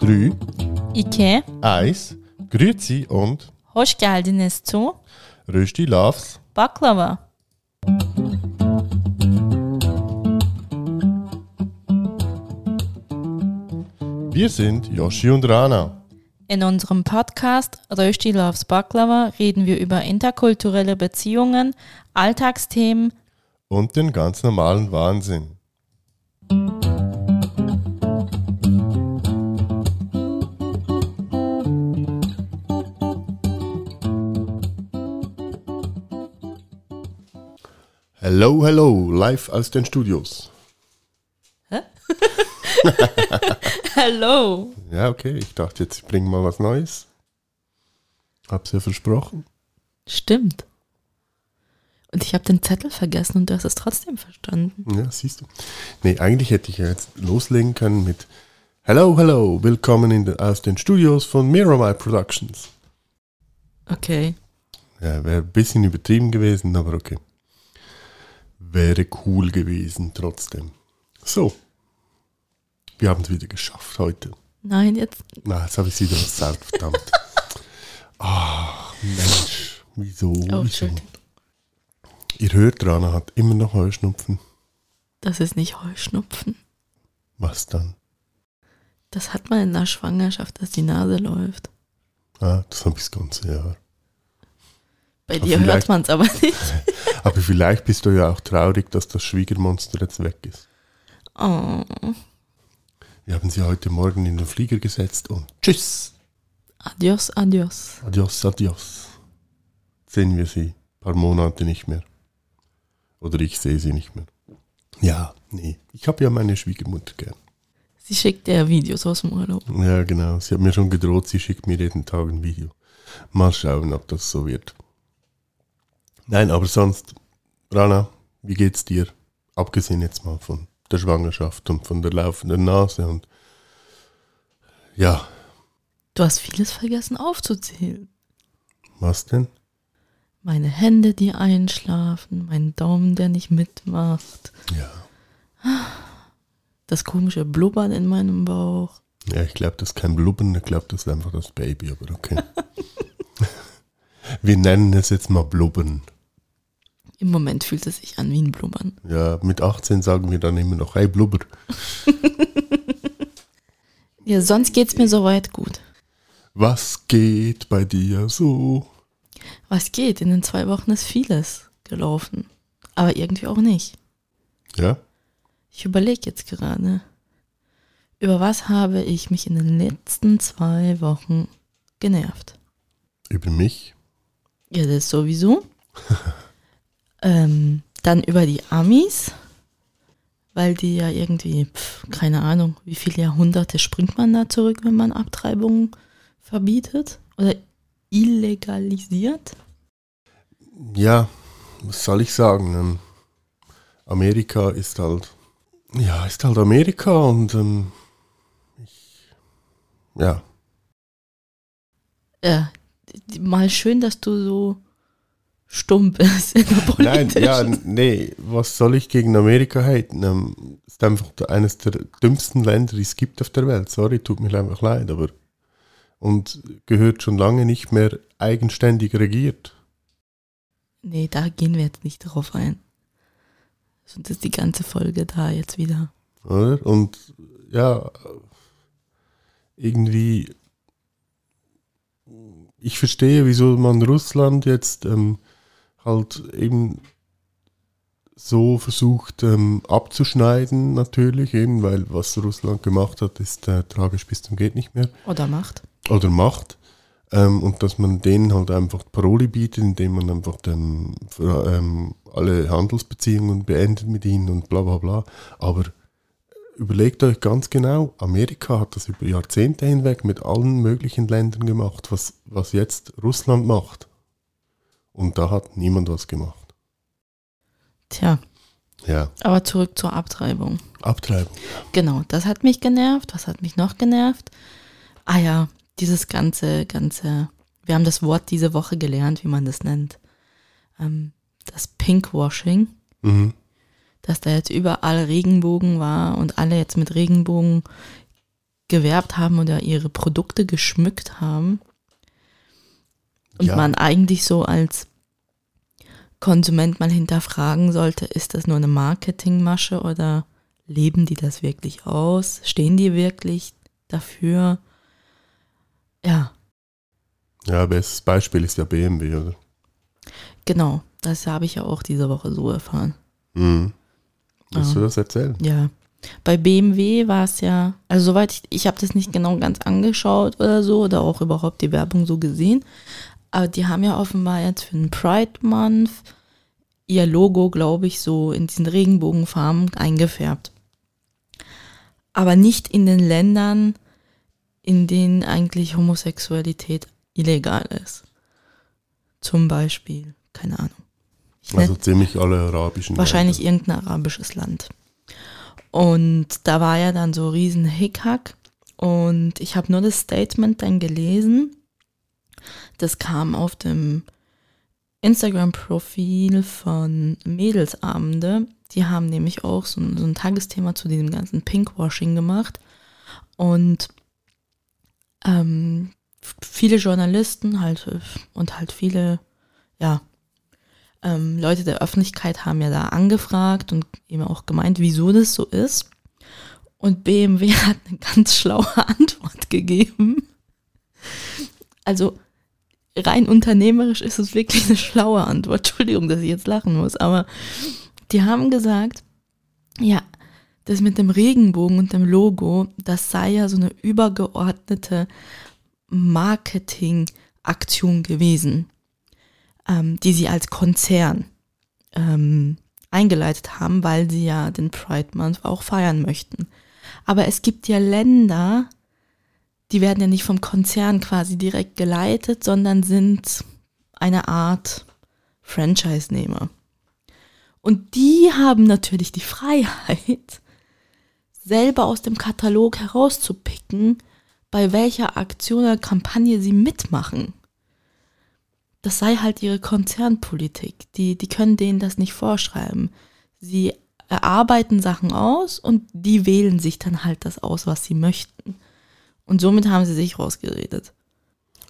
Drei, İki, eins, Grüezi und hoş geldiniz zu Rösti Loves. Baklava. Wir sind Yoshi und Rana. In unserem Podcast Rösti Loves Baklava reden wir über interkulturelle Beziehungen, Alltagsthemen, Und den ganz normalen Wahnsinn. Hello, hello, live aus den Studios. Hello. Ja, okay, ich dachte jetzt, ich bringe mal was Neues. Hab's ja versprochen. Stimmt. Und ich habe den Zettel vergessen und du hast es trotzdem verstanden. Ja, siehst du. Nee, eigentlich hätte ich ja jetzt loslegen können mit Hello, hello, willkommen in de, aus den Studios von Miramai Productions. Okay. Ja, wäre ein bisschen übertrieben gewesen, aber okay. Wäre cool gewesen trotzdem. So. Wir haben es wieder geschafft heute. Nein, jetzt. Na, jetzt habe ich es wieder versagt, verdammt. Ach, Mensch. Wieso? Oh, wieso? Ihr hört, Rana hat immer noch Heuschnupfen. Das ist nicht Heuschnupfen. Was dann? Das hat man in der Schwangerschaft, dass die Nase läuft. Ah, das habe ich das ganze Jahr. Bei Aber dir hört man es aber nicht. Aber vielleicht bist du ja auch traurig, dass das Schwiegermonster jetzt weg ist. Oh. Wir haben sie heute Morgen in den Flieger gesetzt und tschüss, Adios, adios. adios, adios. Sehen wir sie ein paar Monate nicht mehr. Oder ich sehe sie nicht mehr. Ja, nee, ich habe ja meine Schwiegermutter gern. Sie schickt dir Videos aus dem Urlaub. Ja, genau. Sie hat mir schon gedroht, sie schickt mir jeden Tag ein Video. Mal schauen, ob das so wird. Nein, aber sonst, Rana, wie geht's dir? Abgesehen jetzt mal von der Schwangerschaft und von der laufenden Nase und ja, Du hast vieles vergessen aufzuzählen. was denn? Meine Hände, die einschlafen, mein Daumen, der nicht mitmacht, Ja. das komische Blubbern in meinem Bauch. Ja, ich glaube, das ist kein Blubbern, ich glaube, das ist einfach das Baby, aber okay. Wir nennen es jetzt mal Blubbern. Im Moment fühlt es sich an wie ein Blubbern. Ja, mit 18 sagen wir dann immer noch, hey Blubber. Ja, sonst geht's mir soweit gut. Was geht bei dir so? Was geht? In den zwei Wochen ist vieles gelaufen. Aber irgendwie auch nicht. Ja? Ich überlege jetzt gerade, über was habe ich mich in den letzten zwei Wochen genervt? Über mich? Ja, das sowieso. ähm, dann über die Amis, weil die ja irgendwie, pf, keine Ahnung, wie viele Jahrhunderte springt man da zurück, wenn man Abtreibungen verbietet oder illegalisiert? Ja, was soll ich sagen? Ähm, Amerika ist halt, ja, ist halt Amerika und ähm, ich, ja, Ja, mal schön, dass du so stumm bist in der nein, Politik. ja, nee, was soll ich gegen Amerika haten? Ähm, ist einfach eines der dümmsten Länder, die es gibt auf der Welt. Sorry, tut mir einfach leid, aber und gehört schon lange nicht mehr eigenständig regiert. Nee, da gehen wir jetzt nicht drauf ein. Sonst ist die ganze Folge da jetzt wieder. oder? Und ja, irgendwie, ich verstehe, wieso man Russland jetzt ähm, halt eben so versucht ähm, abzuschneiden, natürlich, eben, weil was Russland gemacht hat, ist äh, tragisch bis zum geht nicht mehr Oder macht. Oder macht. Ähm, und dass man denen halt einfach Paroli bietet, indem man einfach für, ähm, alle Handelsbeziehungen beendet mit ihnen und bla bla bla. Aber überlegt euch ganz genau, Amerika hat das über Jahrzehnte hinweg mit allen möglichen Ländern gemacht, was, was jetzt Russland macht. Und da hat niemand was gemacht. Tja, Ja, aber zurück zur Abtreibung. Abtreibung. Genau, das hat mich genervt. Was hat mich noch genervt? Ah ja, dieses ganze, ganze, wir haben das Wort diese Woche gelernt, wie man das nennt. Ähm, das Pinkwashing. Mhm. Das dass da jetzt überall Regenbogen war und alle jetzt mit Regenbogen gewerbt haben oder ihre Produkte geschmückt haben. Und Ja. man eigentlich so als Konsument mal hinterfragen sollte, ist das nur eine Marketingmasche oder leben die das wirklich aus? Stehen die wirklich dafür? Ja, Ja, bestes Beispiel ist ja BMW, oder? genau. Das habe ich ja auch diese Woche so erfahren. Mhm. Willst du das erzählen? Ja. Bei BMW war es ja, also soweit ich, ich habe das nicht genau ganz angeschaut oder so oder auch überhaupt die Werbung so gesehen, aber die haben ja offenbar jetzt für den Pride Month ihr Logo, glaube ich, so in diesen Regenbogenfarben eingefärbt. Aber nicht in den Ländern, in denen eigentlich Homosexualität illegal ist. Zum Beispiel, keine Ahnung. Ich Also ziemlich alle arabischen Wahrscheinlich Länder. irgendein arabisches Land. Und da war ja dann so riesen Hickhack. Und ich habe nur das Statement dann gelesen. Das kam auf dem Instagram-Profil von Mädelsabende. Die haben nämlich auch so ein, so ein Tagesthema zu diesem ganzen Pinkwashing gemacht. Und ähm, viele Journalisten halt und halt viele, ja, ähm, Leute der Öffentlichkeit haben ja da angefragt und eben auch gemeint, wieso das so ist. Und BMW hat eine ganz schlaue Antwort gegeben. Also rein unternehmerisch ist es wirklich eine schlaue Antwort. Entschuldigung, dass ich jetzt lachen muss, aber die haben gesagt, ja, das mit dem Regenbogen und dem Logo, das sei ja so eine übergeordnete Marketingaktion gewesen ähm, die sie als Konzern ähm, eingeleitet haben, weil sie ja den Pride Month auch feiern möchten. Aber es gibt ja Länder, die werden ja nicht vom Konzern quasi direkt geleitet, sondern sind eine Art Franchise-Nehmer. Und die haben natürlich die Freiheit, selber aus dem Katalog herauszupicken, bei welcher Aktion oder Kampagne sie mitmachen das sei halt ihre Konzernpolitik. Die, die können denen das nicht vorschreiben. Sie erarbeiten Sachen aus und die wählen sich dann halt das aus, was sie möchten. Und somit haben sie sich rausgeredet.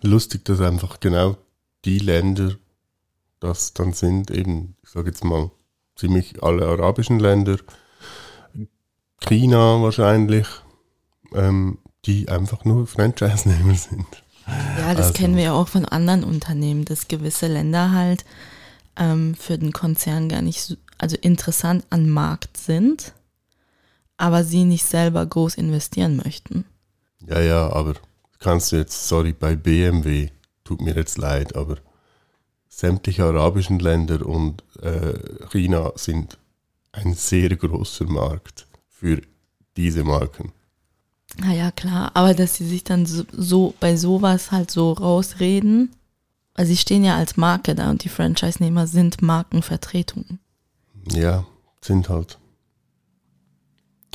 Lustig, dass einfach genau die Länder das dann sind, eben, ich sage jetzt mal, ziemlich alle arabischen Länder, China wahrscheinlich, ähm, die einfach nur Franchise-Nehmer sind. Ja, das Also- kennen wir ja auch von anderen Unternehmen, dass gewisse Länder halt ähm, für den Konzern gar nicht so, also interessant an Markt sind, aber sie nicht selber groß investieren möchten. Ja, ja, aber kannst du jetzt, sorry, bei BMW, tut mir jetzt leid, aber sämtliche arabischen Länder und äh, China sind ein sehr großer Markt für diese Marken. Na ja, klar, aber dass sie sich dann so, so bei sowas halt so rausreden, weil sie stehen ja als Marke da und die Franchise-Nehmer sind Markenvertretungen. Ja, sind halt.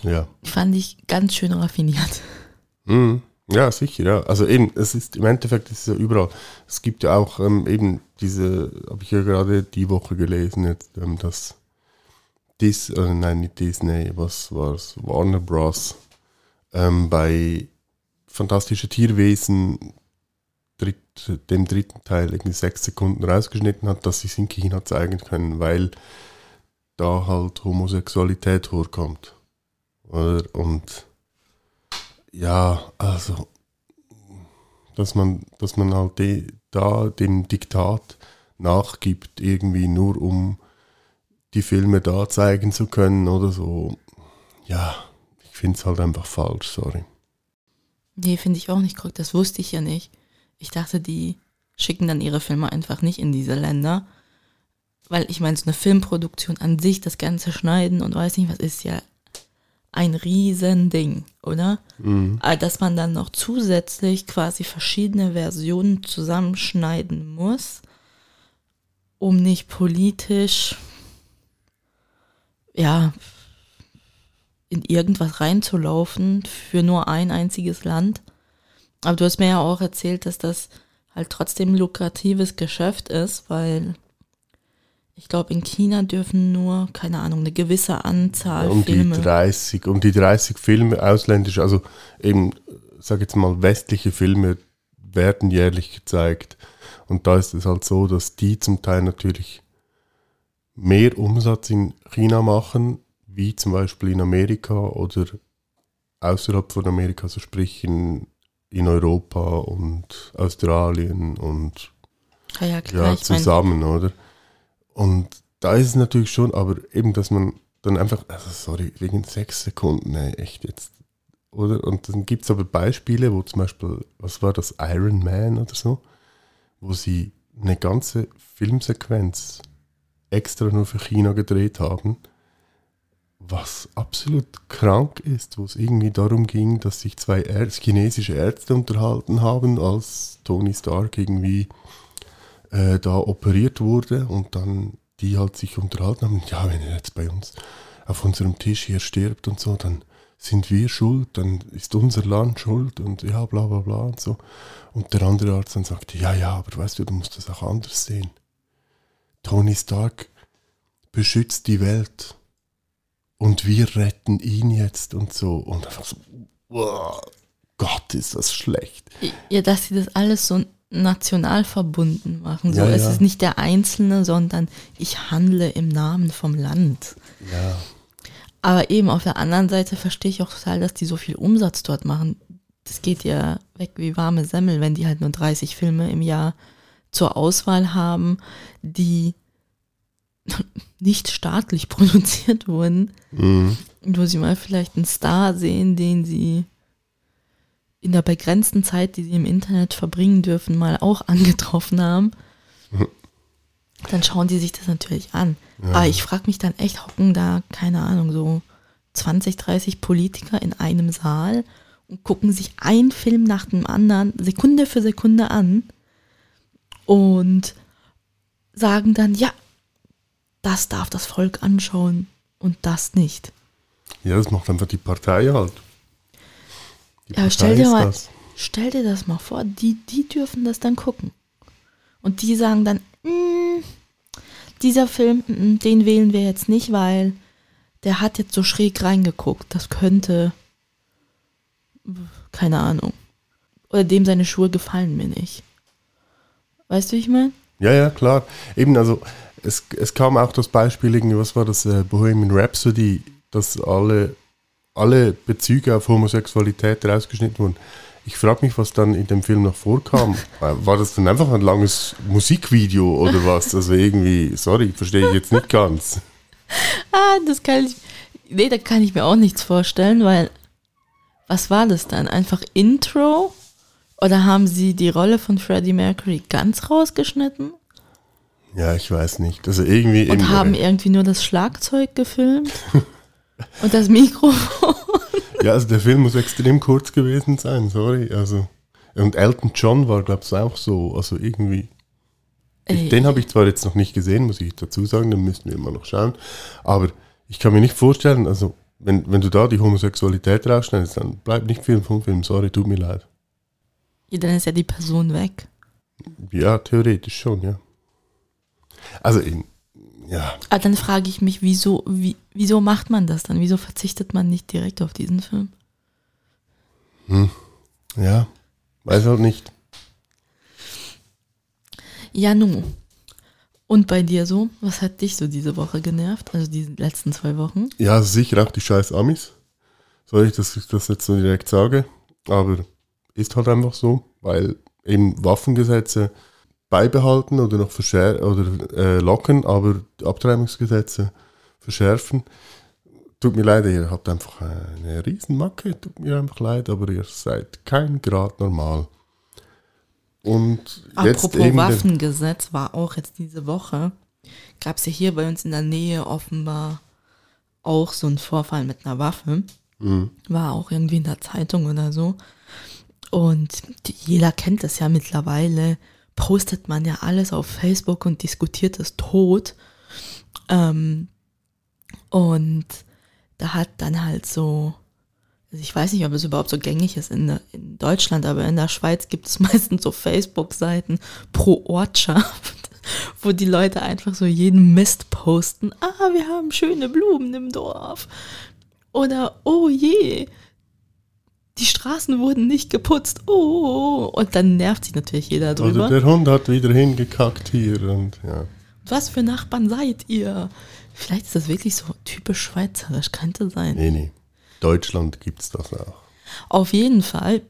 Ja. Fand ich ganz schön raffiniert. Mhm. Ja, sicher, ja. Also eben, es ist im Endeffekt ist es ja überall. Es gibt ja auch ähm, eben diese, habe ich ja gerade die Woche gelesen, jetzt, ähm, dass Dis, äh, nein, nicht Disney, was war's, Warner Bros. Ähm, bei Fantastische Tierwesen dritt, dem dritten Teil irgendwie sechs Sekunden rausgeschnitten hat, dass sie es in China zeigen können, weil da halt Homosexualität vorkommt. Oder? Und ja, also, dass man, dass man halt de, da dem Diktat nachgibt, irgendwie nur um die Filme da zeigen zu können oder so. Ja, ich finde es halt einfach falsch, sorry. Nee, finde ich auch nicht korrekt. Das wusste ich ja nicht. Ich dachte, die schicken dann ihre Filme einfach nicht in diese Länder. Weil ich meine, so eine Filmproduktion an sich, das ganze Schneiden und weiß nicht was, ist ja ein Riesending, oder? Mhm. Aber dass man dann noch zusätzlich quasi verschiedene Versionen zusammenschneiden muss, um nicht politisch, ja, in irgendwas reinzulaufen für nur ein einziges Land. Aber du hast mir ja auch erzählt, dass das halt trotzdem ein lukratives Geschäft ist, weil Ich glaube, in China dürfen nur, keine Ahnung, eine gewisse Anzahl um Filme. die 30, um die 30 Filme ausländisch, also eben, sag jetzt mal, westliche Filme werden jährlich gezeigt. Und da ist es halt so, dass die zum Teil natürlich mehr Umsatz in China machen, wie zum Beispiel in Amerika oder außerhalb von Amerika, also sprich in, in Europa und Australien und Ah ja, klar, ja, zusammen, oder? Und da ist es natürlich schon, aber eben, dass man dann einfach, also sorry, wegen sechs Sekunden, ey, echt jetzt, oder? Und dann gibt es aber Beispiele, wo zum Beispiel, was war das, Iron Man oder so, wo sie eine ganze Filmsequenz extra nur für China gedreht haben, was absolut krank ist, wo es irgendwie darum ging, dass sich zwei Ärz chinesische Ärzte unterhalten haben, als Tony Stark irgendwie äh, da operiert wurde und dann die halt sich unterhalten haben, ja, wenn er jetzt bei uns auf unserem Tisch hier stirbt und so, dann sind wir schuld, dann ist unser Land schuld und ja, bla bla bla und so. Und der andere Arzt dann sagte, ja, ja, aber weißt du, du musst das auch anders sehen. Tony Stark beschützt die Welt und wir retten ihn jetzt und so. Und einfach so, wow, Gott, ist das schlecht. ja, dass sie das alles so national verbunden machen. So, Ja, es ja. ist nicht der Einzelne, sondern ich handle im Namen vom Land. Ja, Aber eben auf der anderen Seite verstehe ich auch total, dass die so viel Umsatz dort machen. Das geht ja weg wie warme Semmel, wenn die halt nur 30 Filme im Jahr zur Auswahl haben, die nicht staatlich produziert wurden. mhm. Und wo sie mal vielleicht einen Star sehen, den sie in der begrenzten Zeit, die sie im Internet verbringen dürfen, mal auch angetroffen haben, dann schauen die sich das natürlich an. Aber ich frage mich dann echt, hocken da, keine Ahnung, so 20, 30 Politiker in einem Saal und gucken sich einen Film nach dem anderen Sekunde für Sekunde an und sagen dann, ja, das darf das Volk anschauen und das nicht. ja, das macht einfach die Partei halt. Die Ja, stell dir mal- das. Stell dir das mal vor, die, die dürfen das dann gucken. Und die sagen dann, "Mm, dieser Film, mm, den wählen wir jetzt nicht, weil der hat jetzt so schräg reingeguckt. Das könnte, keine Ahnung. Oder dem seine Schuhe gefallen mir nicht. Weißt du, wie ich meine? Ja, ja, klar. Eben, also es, es kam auch das Beispiel, irgendwie, was war das, äh, Bohemian Rhapsody, dass alle, alle Bezüge auf Homosexualität rausgeschnitten wurden. Ich frage mich, was dann in dem Film noch vorkam. War das dann einfach ein langes Musikvideo oder was? Also irgendwie, sorry, verstehe ich jetzt nicht ganz. Ah, das kann ich. Nee, da kann ich mir auch nichts vorstellen, weil. Was war das dann? Einfach Intro? Oder haben sie die Rolle von Freddie Mercury ganz rausgeschnitten? Ja, ich weiß nicht. Also irgendwie. Und eben, haben irgendwie nur das Schlagzeug gefilmt? und das Mikrofon? Ja, also der Film muss extrem kurz gewesen sein, sorry. Also. Und Elton John war, glaube ich, auch so. Also irgendwie. Ich, den habe ich zwar jetzt noch nicht gesehen, muss ich dazu sagen, den müssen wir immer noch schauen. Aber ich kann mir nicht vorstellen, also wenn, wenn du da die Homosexualität rausschneidest, dann bleibt nicht viel vom Film. Sorry, tut mir leid. Ja, dann ist ja die Person weg. Ja, theoretisch schon, ja. Also ja, Aber Ah, dann frage ich mich, wieso, wie, wieso macht man das dann? Wieso verzichtet man nicht direkt auf diesen Film? ja, weiß halt nicht. Ja, nu. Und bei dir so? Was hat dich so diese Woche genervt? Also die letzten zwei Wochen? Ja, also sicher auch die scheiß Amis. Dass ich das jetzt so direkt sage, aber ist halt einfach so, weil eben Waffengesetze beibehalten oder noch verschärfen oder äh, locken, aber Abtreibungsgesetze verschärfen. Tut mir leid, ihr habt einfach eine Riesenmacke, tut mir einfach leid, aber ihr seid kein Grad normal. Und jetzt Apropos eben Waffengesetz war auch jetzt diese Woche, gab es ja hier bei uns in der Nähe offenbar auch so einen Vorfall mit einer Waffe. Mhm. War auch irgendwie in der Zeitung oder so. Und jeder kennt das ja mittlerweile. Postet man ja alles auf Facebook und diskutiert es tot. Ähm, und da hat dann halt so, also ich weiß nicht, ob es überhaupt so gängig ist in, in Deutschland, aber in der Schweiz gibt es meistens so Facebook-Seiten pro Ortschaft, wo die Leute einfach so jeden Mist posten. Ah, wir haben schöne Blumen im Dorf. Oder, oh je, die Straßen wurden nicht geputzt. Oh, und dann nervt sich natürlich jeder drüber. Oder der Hund hat wieder hingekackt hier und ja. Was für Nachbarn seid ihr? Vielleicht ist das wirklich so typisch schweizerisch, könnte sein. Nee, nee. Deutschland gibt es das auch. Auf jeden Fall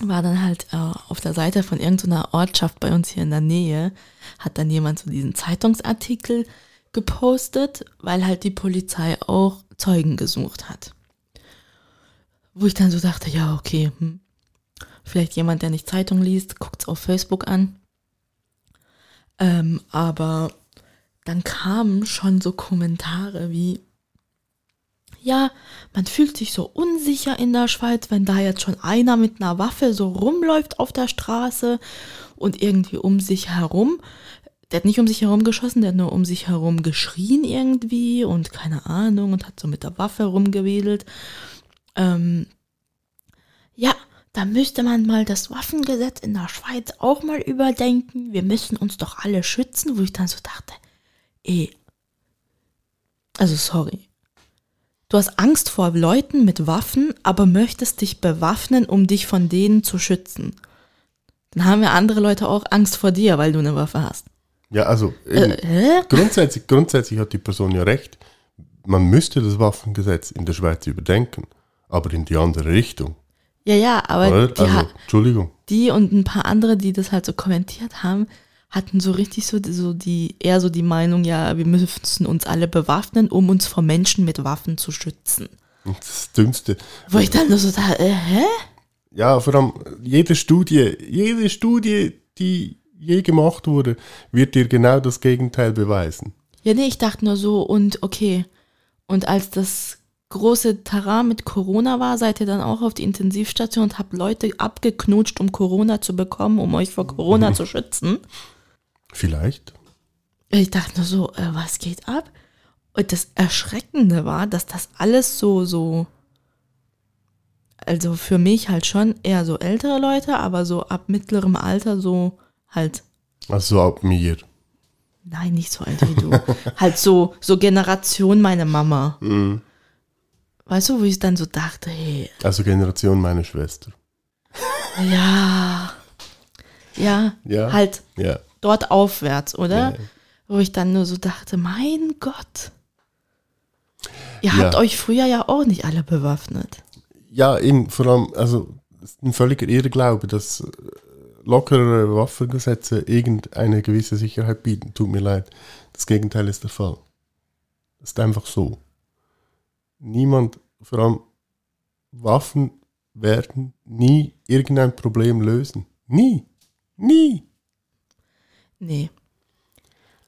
war dann halt äh, auf der Seite von irgendeiner Ortschaft bei uns hier in der Nähe, hat dann jemand so diesen Zeitungsartikel gepostet, weil halt die Polizei auch Zeugen gesucht hat. Wo ich dann so dachte, ja, okay, hm. vielleicht jemand, der nicht Zeitung liest, guckt es auf Facebook an. Ähm, aber dann kamen schon so Kommentare wie, ja, man fühlt sich so unsicher in der Schweiz, wenn da jetzt schon einer mit einer Waffe so rumläuft auf der Straße und irgendwie um sich herum. Der hat nicht um sich herum geschossen, der hat nur um sich herum geschrien irgendwie und keine Ahnung und hat so mit der Waffe rumgewedelt. Ähm, ja, da müsste man mal das Waffengesetz in der Schweiz auch mal überdenken. Wir müssen uns doch alle schützen, wo ich dann so dachte, eh. Also sorry. Du hast Angst vor Leuten mit Waffen, aber möchtest dich bewaffnen, um dich von denen zu schützen. Dann haben ja andere Leute auch Angst vor dir, weil du eine Waffe hast. Ja, also äh, grundsätzlich, grundsätzlich hat die Person ja recht. Man müsste das Waffengesetz in der Schweiz überdenken, aber in die andere Richtung. Ja, ja, aber die, also, Entschuldigung. die und ein paar andere, die das halt so kommentiert haben, hatten so richtig so, so die, eher so die Meinung, ja, wir müssen uns alle bewaffnen, um uns vor Menschen mit Waffen zu schützen. Das Dümmste. Wo ich dann nur so da, äh, hä? Ja, vor allem jede Studie, jede Studie, die je gemacht wurde, wird dir genau das Gegenteil beweisen. Ja, nee, ich dachte nur so, und okay. Und als das große Terrain mit Corona war, seid ihr dann auch auf die Intensivstation und habt Leute abgeknutscht, um Corona zu bekommen, um euch vor Corona mhm. zu schützen? Vielleicht. Ich dachte nur so, äh, was geht ab? Und das Erschreckende war, dass das alles so, so, also für mich halt schon eher so ältere Leute, aber so ab mittlerem Alter so halt. Also ab mir. Nein, nicht so alt wie du. halt so, so Generation meine Mama. Mhm. Weißt du, wo ich dann so dachte, hey. Also Generation meine Schwester. Ja. Ja, ja. halt. Ja dort aufwärts, oder? Ja. Wo ich dann nur so dachte, mein Gott. Ihr habt ja. euch früher ja auch nicht alle bewaffnet. Ja, eben, vor allem, also es ist ein völliger Irrglaube, dass äh, lockere Waffengesetze irgendeine gewisse Sicherheit bieten. Tut mir leid. Das Gegenteil ist der Fall. Das ist einfach so. Niemand, vor allem Waffen werden nie irgendein Problem lösen. Nie. Nie. Nee.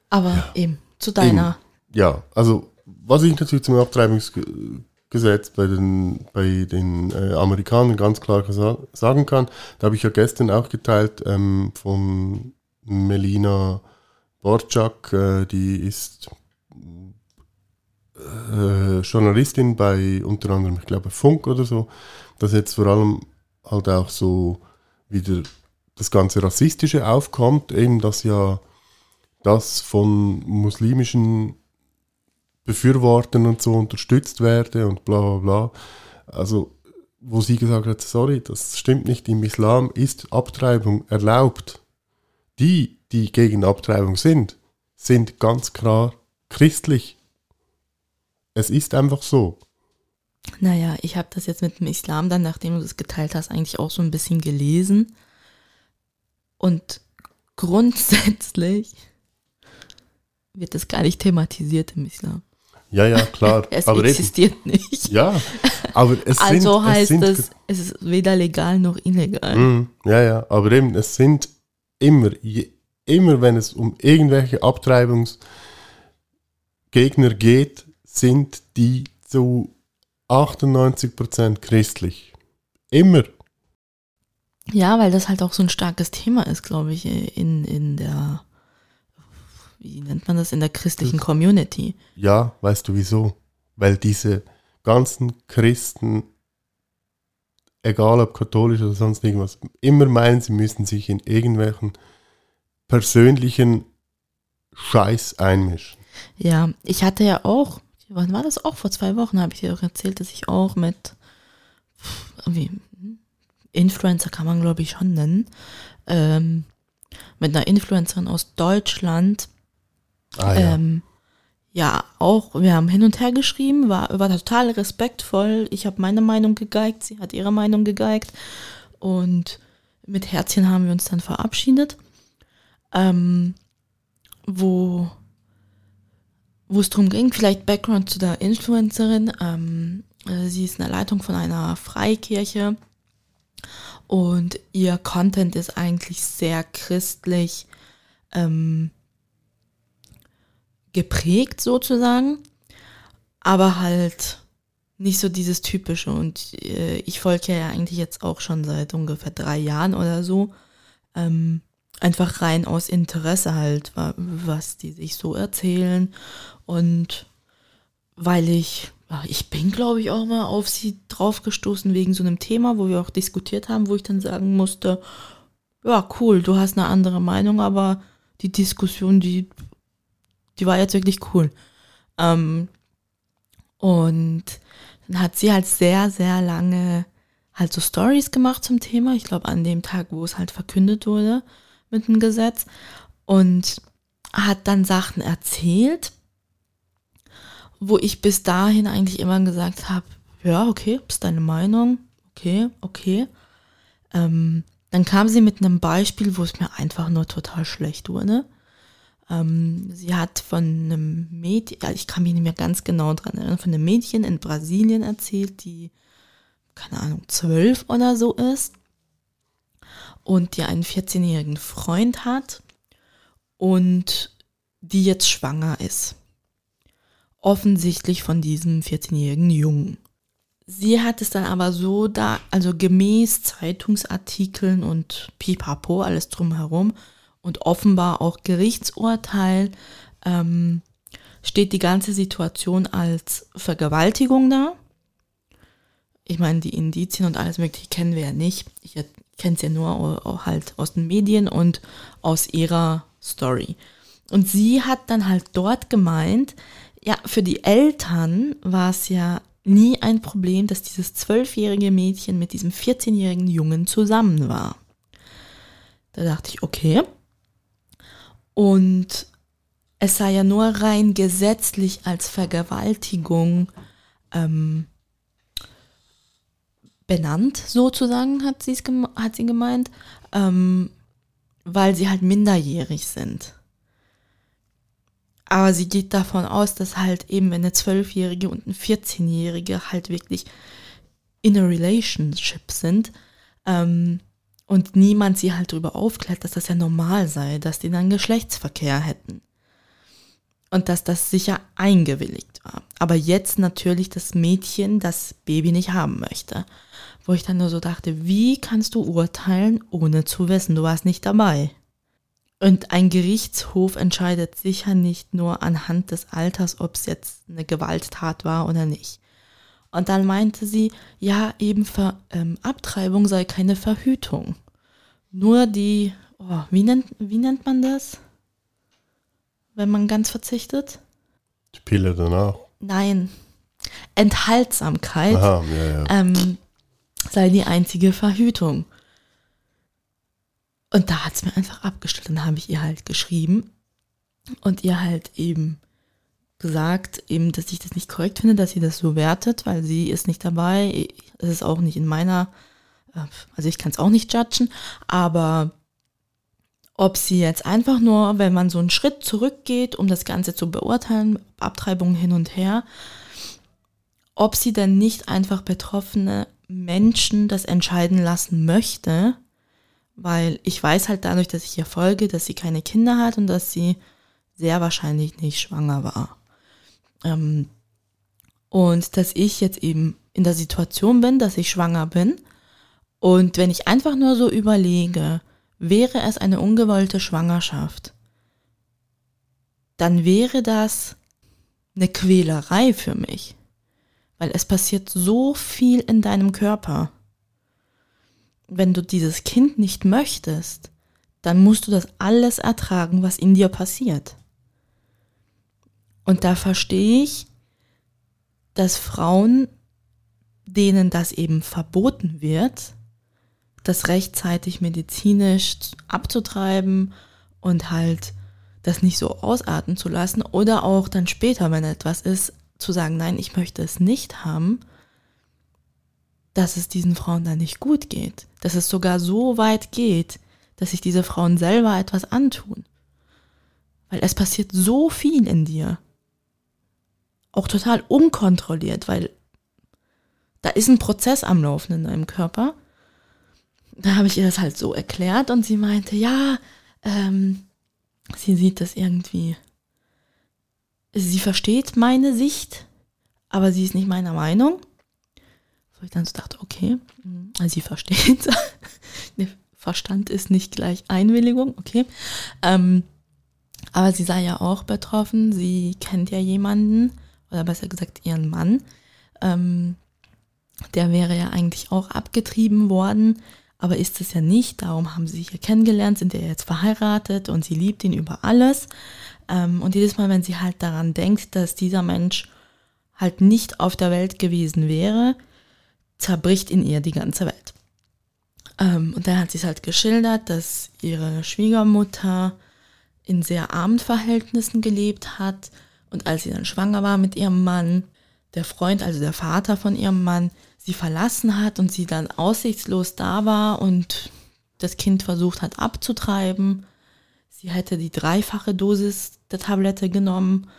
Aber ja. eben, zu deiner. Eben. Ja, also was ich natürlich zum Abtreibungsgesetz bei den, bei den äh, Amerikanern ganz klar sagen kann, da habe ich ja gestern auch geteilt ähm, von Melina Borczak, äh, die ist äh, Journalistin bei unter anderem, ich glaube, Funk oder so, dass jetzt vor allem halt auch so wieder das ganze Rassistische aufkommt, eben dass ja das von muslimischen Befürwortern und so unterstützt werde und bla bla bla. Also, wo sie gesagt hat, sorry, das stimmt nicht, im Islam ist Abtreibung erlaubt. Die, die gegen Abtreibung sind, sind ganz klar christlich. Es ist einfach so. Naja, ich habe das jetzt mit dem Islam dann, nachdem du das geteilt hast, eigentlich auch so ein bisschen gelesen. Und grundsätzlich wird das gar nicht thematisiert im Islam. Ja, ja, klar. es aber existiert eben, nicht. Ja, aber es also sind, heißt es, es, es ist weder legal noch illegal. Mm, ja, ja, aber eben, es sind immer, je, immer wenn es um irgendwelche Abtreibungsgegner geht, sind die zu 98% christlich. Immer. Ja, weil das halt auch so ein starkes Thema ist, glaube ich, in, in der, wie nennt man das, in der christlichen Community. Ja, weißt du wieso? Weil diese ganzen Christen, egal ob katholisch oder sonst irgendwas, immer meinen, sie müssen sich in irgendwelchen persönlichen Scheiß einmischen. Ja, ich hatte ja auch, wann war das auch? Vor zwei Wochen habe ich dir auch erzählt, dass ich auch mit wie, Influencer kann man glaube ich schon nennen, ähm, mit einer Influencerin aus Deutschland Ah, ja. ähm, ja, auch, wir haben hin und her geschrieben, war, war total respektvoll. Ich habe meine Meinung gegeigt, sie hat ihre Meinung gegeigt. Und mit Herzchen haben wir uns dann verabschiedet. Ähm, wo wo es darum ging, vielleicht Background zu der Influencerin. Ähm, äh, sie ist in der Leitung von einer Freikirche und ihr Content ist eigentlich sehr christlich. Ähm, geprägt sozusagen, aber halt nicht so dieses typische. Und äh, ich folge ja eigentlich jetzt auch schon seit ungefähr drei Jahren oder so. Ähm, einfach rein aus Interesse halt, wa- was die sich so erzählen. Und weil ich, ich bin glaube ich auch mal auf sie draufgestoßen wegen so einem Thema, wo wir auch diskutiert haben, wo ich dann sagen musste, ja, cool, du hast eine andere Meinung, aber die Diskussion, die die war jetzt wirklich cool. Ähm, und dann hat sie halt sehr, sehr lange halt so Stories gemacht zum Thema. Ich glaube, an dem Tag, wo es halt verkündet wurde mit dem Gesetz. Und hat dann Sachen erzählt, wo ich bis dahin eigentlich immer gesagt habe, ja, okay, ist deine Meinung, okay, okay. Ähm, dann kam sie mit einem Beispiel, wo es mir einfach nur total schlecht wurde. Ähm, sie hat von einem Mädchen, ja, ich kann mich nicht mehr ganz genau dran erinnern, von einem Mädchen in Brasilien erzählt, die, keine Ahnung, zwölf oder so ist und die einen 14-jährigen Freund hat und die jetzt schwanger ist. Offensichtlich von diesem 14-jährigen Jungen. Sie hat es dann aber so da, also gemäß Zeitungsartikeln und pipapo, alles drumherum und offenbar auch Gerichtsurteil, ähm, steht die ganze Situation als Vergewaltigung da. Ich meine, die Indizien und alles Mögliche kennen wir ja nicht. Ich kenne es ja nur halt aus den Medien und aus ihrer Story. Und sie hat dann halt dort gemeint, ja, für die Eltern war es ja nie ein Problem, dass dieses zwölfjährige Mädchen mit diesem 14-jährigen Jungen zusammen war. Da dachte ich, okay. Und es sei ja nur rein gesetzlich als Vergewaltigung ähm, benannt, sozusagen, hat, hat sie gemeint, ähm, weil sie halt minderjährig sind. Aber sie geht davon aus, dass halt eben, wenn eine Zwölfjährige und ein 14-Jährige halt wirklich in a relationship sind ähm, und niemand sie halt darüber aufklärt, dass das ja normal sei, dass die dann Geschlechtsverkehr hätten. Und dass das sicher eingewilligt war. Aber jetzt natürlich das Mädchen das Baby nicht haben möchte. Wo ich dann nur so dachte, wie kannst du urteilen, ohne zu wissen, du warst nicht dabei? Und ein Gerichtshof entscheidet sicher nicht nur anhand des Alters, ob es jetzt eine Gewalttat war oder nicht. Und dann meinte sie, ja, eben Ver, ähm, Abtreibung sei keine Verhütung. Nur die, oh, wie, nennt, wie nennt man das? Wenn man ganz verzichtet? Die Pille danach. Nein. Enthaltsamkeit Aha, ja, ja. ähm, sei die einzige Verhütung. Und da hat es mir einfach abgestellt. Dann habe ich ihr halt geschrieben und ihr halt eben gesagt, eben, dass ich das nicht korrekt finde, dass sie das so wertet, weil sie ist nicht dabei. Es ist auch nicht in meiner, äh, also ich kann es auch nicht judgen, aber ob sie jetzt einfach nur, wenn man so einen Schritt zurückgeht, um das Ganze zu beurteilen, Abtreibung hin und her, ob sie denn nicht einfach betroffene Menschen das entscheiden lassen möchte, weil ich weiß halt dadurch, dass ich ihr folge, dass sie keine Kinder hat und dass sie sehr wahrscheinlich nicht schwanger war. Ähm, und dass ich jetzt eben in der Situation bin, dass ich schwanger bin. Und wenn ich einfach nur so überlege, wäre es eine ungewollte Schwangerschaft, dann wäre das eine Quälerei für mich. Weil es passiert so viel in deinem Körper. Wenn du dieses Kind nicht möchtest, dann musst du das alles ertragen, was in dir passiert. Und da verstehe ich, dass Frauen, denen das eben verboten wird, das rechtzeitig medizinisch abzutreiben und halt das nicht so ausarten zu lassen oder auch dann später, wenn etwas ist, zu sagen, nein, ich möchte es nicht haben, dass es diesen Frauen dann nicht gut geht. Dass es sogar so weit geht, dass sich diese Frauen selber etwas antun. Weil es passiert so viel in dir. Auch total unkontrolliert, weil da ist ein Prozess am Laufen in deinem Körper. Da habe ich ihr das halt so erklärt und sie meinte, ja, ähm, sie sieht das irgendwie. Sie versteht meine Sicht, aber sie ist nicht meiner Meinung. Wo ich dann so dachte, okay, also sie versteht. Verstand ist nicht gleich Einwilligung, okay. Ähm, aber sie sei ja auch betroffen. Sie kennt ja jemanden, oder besser gesagt ihren Mann. Ähm, der wäre ja eigentlich auch abgetrieben worden, aber ist es ja nicht. Darum haben sie sich ja kennengelernt, sind ja jetzt verheiratet und sie liebt ihn über alles. Ähm, und jedes Mal, wenn sie halt daran denkt, dass dieser Mensch halt nicht auf der Welt gewesen wäre, zerbricht in ihr die ganze Welt. Ähm, und dann hat sie es halt geschildert, dass ihre Schwiegermutter in sehr armen Verhältnissen gelebt hat und als sie dann schwanger war mit ihrem Mann, der Freund, also der Vater von ihrem Mann, sie verlassen hat und sie dann aussichtslos da war und das Kind versucht hat abzutreiben. Sie hätte die dreifache Dosis der Tablette genommen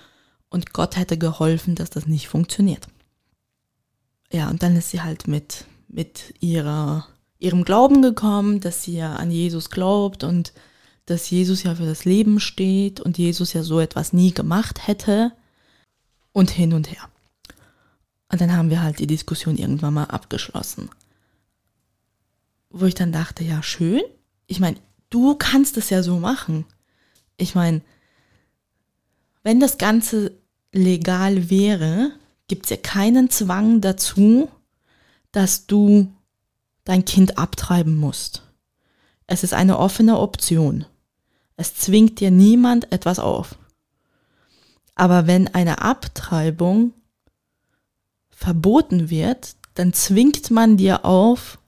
und Gott hätte geholfen, dass das nicht funktioniert. Ja, und dann ist sie halt mit, mit ihrer, ihrem Glauben gekommen, dass sie ja an Jesus glaubt und dass Jesus ja für das Leben steht und Jesus ja so etwas nie gemacht hätte und hin und her. Und dann haben wir halt die Diskussion irgendwann mal abgeschlossen. Wo ich dann dachte, ja, schön. Ich meine, du kannst es ja so machen. Ich meine, wenn das Ganze legal wäre, gibt es ja keinen Zwang dazu, dass du dein Kind abtreiben musst. Es ist eine offene Option. Es zwingt dir niemand etwas auf. Aber wenn eine Abtreibung verboten wird, dann zwingt man dir auf,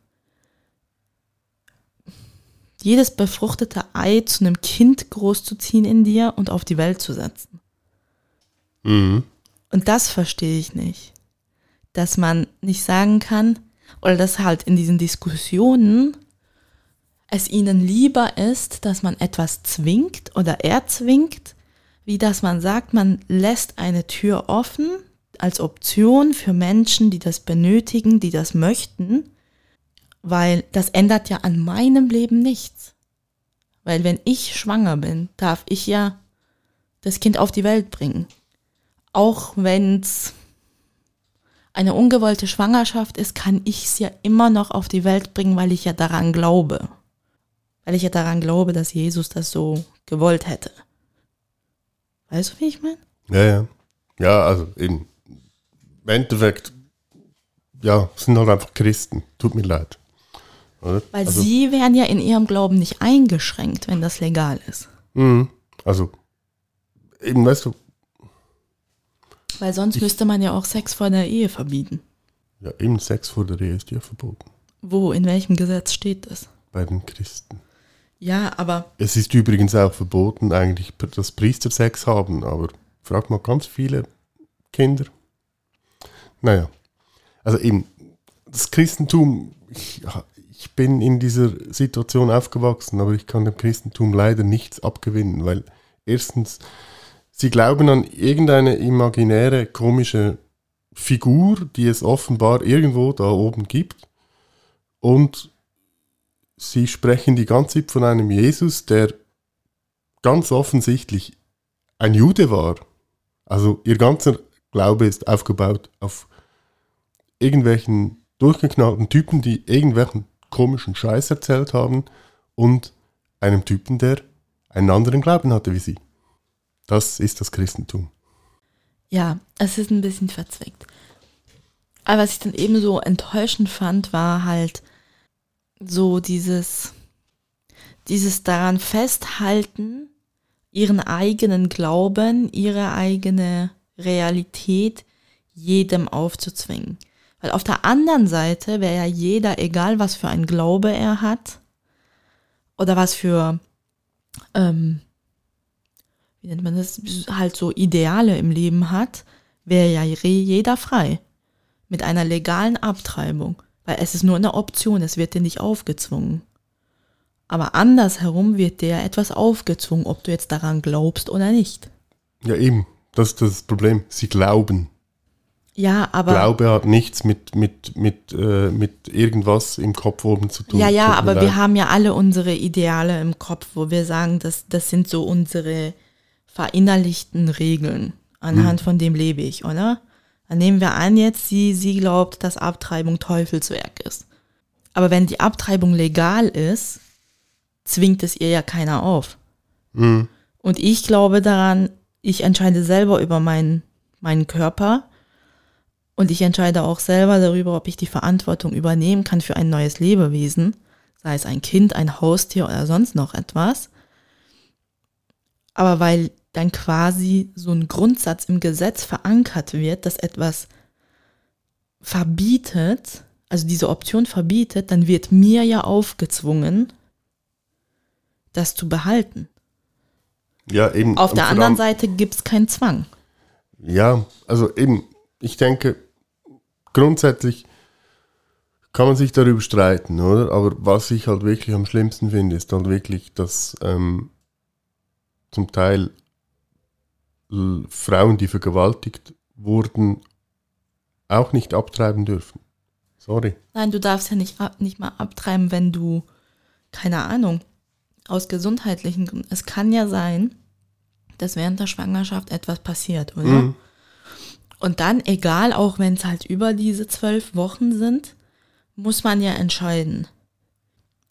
jedes befruchtete Ei zu einem Kind großzuziehen in dir und auf die Welt zu setzen. Mhm. Und das verstehe ich nicht. Dass man nicht sagen kann, oder dass halt in diesen Diskussionen es ihnen lieber ist, dass man etwas zwingt oder erzwingt, wie dass man sagt, man lässt eine Tür offen als Option für Menschen, die das benötigen, die das möchten, weil das ändert ja an meinem Leben nichts. Weil wenn ich schwanger bin, darf ich ja das Kind auf die Welt bringen. Auch wenn es eine ungewollte Schwangerschaft ist, kann ich es ja immer noch auf die Welt bringen, weil ich ja daran glaube. Weil ich ja daran glaube, dass Jesus das so gewollt hätte. Weißt du, wie ich meine? Ja, ja. Ja, also eben im Endeffekt, ja, sind halt einfach Christen. Tut mir leid. Oder? Weil also, sie wären ja in ihrem Glauben nicht eingeschränkt, wenn das legal ist. Mhm. Also, eben, weißt du. Weil sonst ich, müsste man ja auch Sex vor der Ehe verbieten. Ja, eben Sex vor der Ehe ist ja verboten. Wo, in welchem Gesetz steht das? Bei den Christen. Ja, aber. Es ist übrigens auch verboten, eigentlich, dass Priester Sex haben, aber frag mal ganz viele Kinder, naja, also eben, das Christentum, ich, ich bin in dieser Situation aufgewachsen, aber ich kann dem Christentum leider nichts abgewinnen, weil erstens, sie glauben an irgendeine imaginäre, komische Figur, die es offenbar irgendwo da oben gibt. Und sie sprechen die ganze Zeit von einem Jesus, der ganz offensichtlich ein Jude war. Also ihr ganzer Glaube ist aufgebaut auf irgendwelchen durchgeknallten Typen, die irgendwelchen komischen Scheiß erzählt haben und einem Typen, der einen anderen Glauben hatte wie sie. Das ist das Christentum. Ja, es ist ein bisschen verzwickt. Aber was ich dann eben so enttäuschend fand, war halt so dieses, dieses daran festhalten, ihren eigenen Glauben, ihre eigene Realität jedem aufzuzwingen. Weil auf der anderen Seite wäre ja jeder, egal was für ein Glaube er hat oder was für, ähm, wie nennt man das, halt so Ideale im Leben hat, wäre ja jeder frei. Mit einer legalen Abtreibung. Weil es ist nur eine Option, es wird dir nicht aufgezwungen. Aber andersherum wird dir etwas aufgezwungen, ob du jetzt daran glaubst oder nicht. Ja, eben. Das ist das Problem. Sie glauben. Ja, aber. Glaube hat nichts mit, mit, mit, äh, mit irgendwas im Kopf oben zu tun. Ja, ja, aber wir haben ja alle unsere Ideale im Kopf, wo wir sagen, das, das sind so unsere verinnerlichten Regeln. Anhand hm. von dem lebe ich, oder? Dann nehmen wir an jetzt, sie, sie glaubt, dass Abtreibung Teufelswerk ist. Aber wenn die Abtreibung legal ist, zwingt es ihr ja keiner auf. Mhm. Und ich glaube daran, ich entscheide selber über meinen, meinen Körper und ich entscheide auch selber darüber, ob ich die Verantwortung übernehmen kann für ein neues Lebewesen, sei es ein Kind, ein Haustier oder sonst noch etwas. Aber weil dann quasi so ein Grundsatz im Gesetz verankert wird, dass etwas verbietet, also diese Option verbietet, dann wird mir ja aufgezwungen, das zu behalten. Ja, eben. Auf der anderen Seite gibt es keinen Zwang. Ja, also eben, ich denke, grundsätzlich kann man sich darüber streiten, oder? Aber was ich halt wirklich am schlimmsten finde, ist halt wirklich, dass ähm, zum Teil Frauen, die vergewaltigt wurden, auch nicht abtreiben dürfen. Sorry. Nein, du darfst ja nicht, nicht mal abtreiben, wenn du, keine Ahnung, aus gesundheitlichen Gründen. Es kann ja sein, dass während der Schwangerschaft etwas passiert, oder? Mhm. Und dann, egal, auch wenn es halt über diese zwölf Wochen sind, muss man ja entscheiden,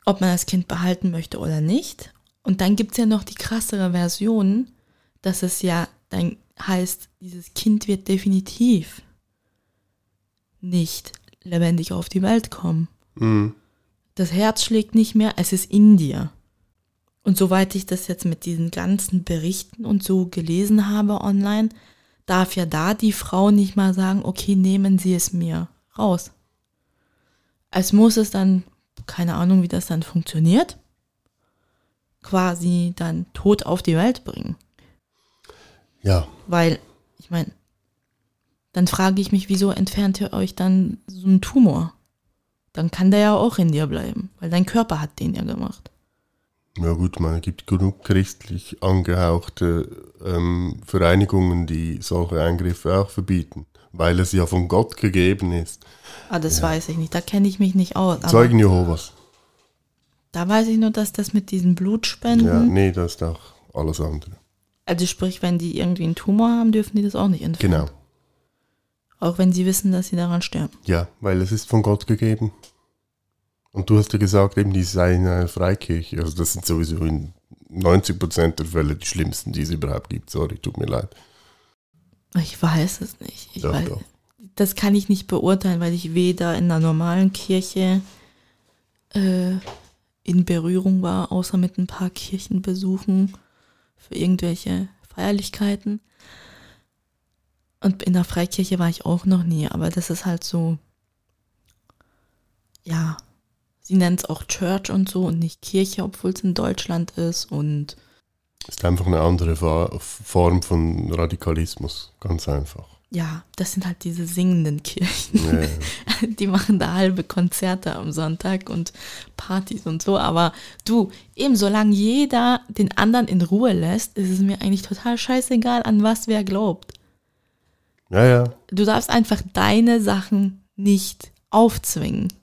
ob man das Kind behalten möchte oder nicht. Und dann gibt es ja noch die krassere Version, dass es ja dann heißt, dieses Kind wird definitiv nicht lebendig auf die Welt kommen. Mhm. Das Herz schlägt nicht mehr, es ist in dir. Und soweit ich das jetzt mit diesen ganzen Berichten und so gelesen habe online, darf ja da die Frau nicht mal sagen, okay, nehmen Sie es mir raus. Als muss es dann, keine Ahnung, wie das dann funktioniert, quasi dann tot auf die Welt bringen. Ja. Weil, ich meine, dann frage ich mich, wieso entfernt ihr euch dann so einen Tumor? Dann kann der ja auch in dir bleiben, weil dein Körper hat den ja gemacht. Ja gut, man gibt genug christlich angehauchte ähm, Vereinigungen, die solche Eingriffe auch verbieten, weil es ja von Gott gegeben ist. Ah, das ja. weiß ich nicht, da kenne ich mich nicht aus. Zeugen Jehovas. Da weiß ich nur, dass das mit diesen Blutspenden. Ja, nee, das ist auch alles andere. Also sprich, wenn die irgendwie einen Tumor haben, dürfen die das auch nicht entfernen. Genau. Auch wenn sie wissen, dass sie daran sterben. Ja, weil es ist von Gott gegeben. Und du hast ja gesagt, eben, die sei in einer Freikirche. Also das sind sowieso in 90 Prozent der Fälle die schlimmsten, die es überhaupt gibt. Sorry, tut mir leid. Ich weiß es nicht. Ich doch, weiß, doch. Das kann ich nicht beurteilen, weil ich weder in einer normalen Kirche äh, in Berührung war, außer mit ein paar Kirchenbesuchen für irgendwelche Feierlichkeiten. Und in der Freikirche war ich auch noch nie, aber das ist halt so, ja, sie nennt es auch Church und so und nicht Kirche, obwohl es in Deutschland ist und ist einfach eine andere Form von Radikalismus, ganz einfach. Ja, das sind halt diese singenden Kirchen. Ja. Die machen da halbe Konzerte am Sonntag und Partys und so. Aber du, eben solange jeder den anderen in Ruhe lässt, ist es mir eigentlich total scheißegal, an was wer glaubt. Ja, ja. Du darfst einfach deine Sachen nicht aufzwingen.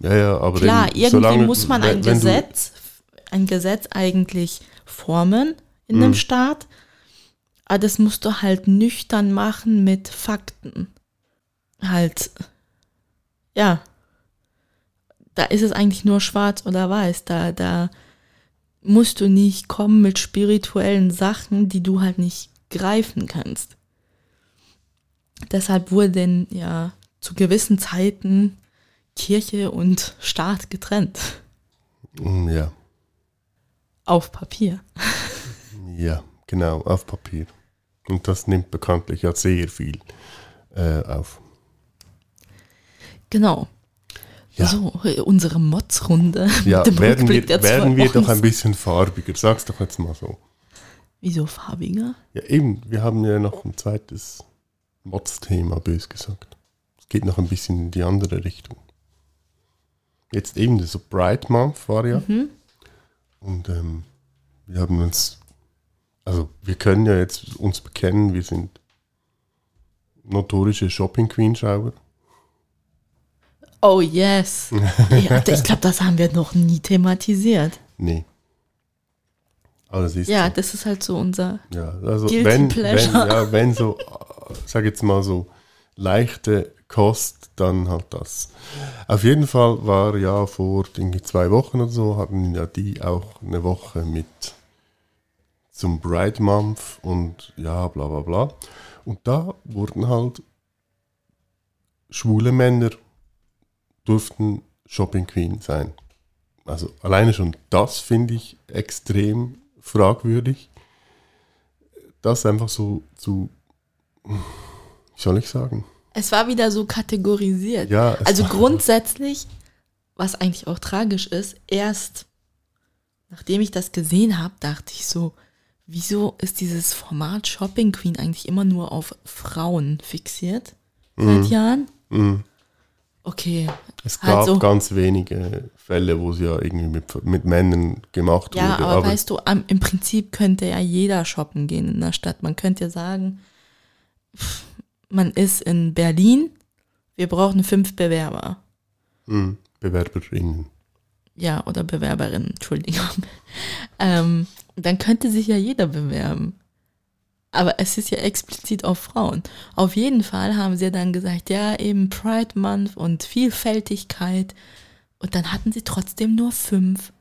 Ja, ja, aber klar, irgendwie solange, muss man ein Gesetz, ein Gesetz eigentlich formen in einem hm. Staat aber das musst du halt nüchtern machen mit Fakten. Halt, ja. Da ist es eigentlich nur schwarz oder weiß. Da, da musst du nicht kommen mit spirituellen Sachen, die du halt nicht greifen kannst. Deshalb wurden ja zu gewissen Zeiten Kirche und Staat getrennt. Mm, ja. Auf Papier. Ja, genau, auf Papier. Und das nimmt bekanntlich ja sehr viel äh, auf. Genau. Ja. So, unsere Mods-Runde. Ja, werden wir, zwei werden wir doch ein bisschen farbiger, sag's doch jetzt mal so. Wieso farbiger? Ja, eben, wir haben ja noch ein zweites Mods-Thema, bös gesagt. Es geht noch ein bisschen in die andere Richtung. Jetzt eben, so Bright Month war ja. Mhm. Und ähm, wir haben uns, also wir können ja jetzt uns bekennen, wir sind notorische Shopping Queen Schauer. Oh yes. ja, ich glaube, das haben wir noch nie thematisiert. Nee. Aber das ist Ja, so. das ist halt so unser. Ja, also Guilty wenn, wenn, pleasure. ja, wenn so, äh, sag jetzt mal so, leichte Kost, dann halt das. Auf jeden Fall war ja vor zwei Wochen oder so, hatten ja die auch eine Woche mit zum Bride Month und ja, bla bla bla. Und da wurden halt schwule Männer durften Shopping Queen sein. Also alleine schon das finde ich extrem fragwürdig. Das einfach so zu, wie soll ich sagen? Es war wieder so kategorisiert. Ja, also grundsätzlich, was eigentlich auch tragisch ist, erst nachdem ich das gesehen habe, dachte ich so, wieso ist dieses Format Shopping Queen eigentlich immer nur auf Frauen fixiert? Seit Jahren? Mhm. Okay. Es halt gab so. ganz wenige Fälle, wo es ja irgendwie mit, mit Männern gemacht Ja, wurde. aber, weißt du, im Prinzip könnte ja jeder shoppen gehen in der Stadt. Man könnte ja sagen, pff, man ist in Berlin, wir brauchen fünf Bewerber. Mhm. Bewerberinnen. Ja, oder Bewerberinnen, Entschuldigung. ähm, dann könnte sich ja jeder bewerben. Aber es ist ja explizit auf Frauen. Auf jeden Fall haben sie dann gesagt, ja, eben Pride Month und Vielfältigkeit. Und dann hatten sie trotzdem nur fünf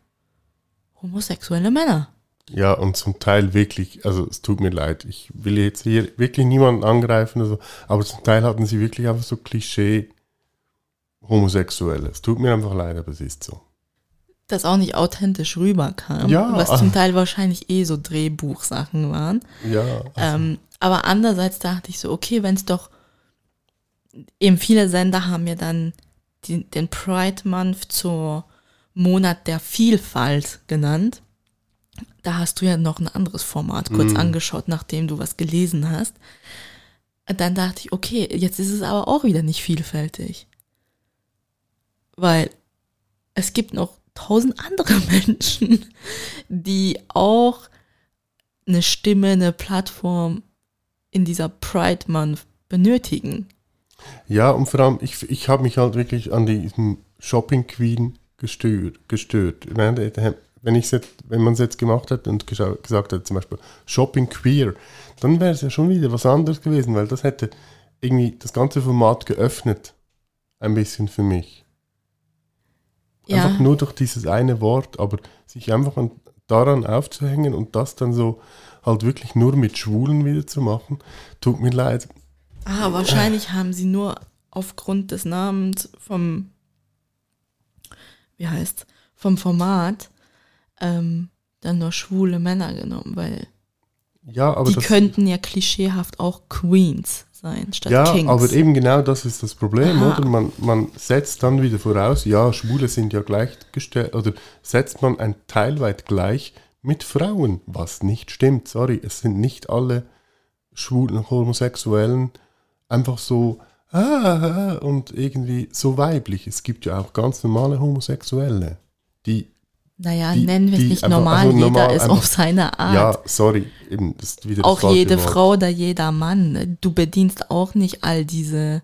homosexuelle Männer. Ja, und zum Teil wirklich, also es tut mir leid, ich will jetzt hier wirklich niemanden angreifen, oder so, aber zum Teil hatten sie wirklich einfach so Klischee Homosexuelle. Es tut mir einfach leid, aber es ist so. Das auch nicht authentisch rüberkam. Ja. Was zum Teil wahrscheinlich eh so Drehbuchsachen waren. Ja, also, Ähm, aber andererseits dachte ich so, okay, wenn es doch, eben viele Sender haben ja dann die, den Pride Month zur Monat der Vielfalt genannt. Da hast du ja noch ein anderes Format kurz angeschaut, nachdem du was gelesen hast. Dann dachte ich, okay, jetzt ist es aber auch wieder nicht vielfältig. Weil es gibt noch tausend andere Menschen, die auch eine Stimme, eine Plattform in dieser Pride Month benötigen. ja, und vor allem, ich, ich habe mich halt wirklich an diesem Shopping Queen gestört. gestört. Wenn, ich's jetzt, wenn man es jetzt gemacht hätte und gesagt hätte, zum Beispiel Shopping Queer, dann wäre es ja schon wieder was anderes gewesen, weil das hätte irgendwie das ganze Format geöffnet. Ein bisschen für mich. Ja, Einfach nur durch dieses eine Wort, aber sich einfach an, daran aufzuhängen und das dann so halt wirklich nur mit Schwulen wieder zu machen, tut mir leid. ah, wahrscheinlich haben sie nur aufgrund des Namens vom, wie heißt, vom Format ähm, dann nur schwule Männer genommen, weil Ja, aber die das, könnten ja klischeehaft auch Queens sein statt ja, Kings. aber eben genau das ist das Problem, Aha. oder? Man, man setzt dann wieder voraus, ja, Schwule sind ja gleichgestellt, oder setzt man ein teilweit gleich mit Frauen, was nicht stimmt. Sorry, es sind nicht alle schwulen Homosexuellen einfach so ah, ah, und irgendwie so weiblich. Es gibt ja auch ganz normale Homosexuelle, die naja, die- nennen wir es nicht normal, also jeder normal ist einfach- auf seine Art. Ja, sorry, eben, das ist wieder auch jede Wort. Frau oder jeder Mann. Du bedienst auch nicht all diese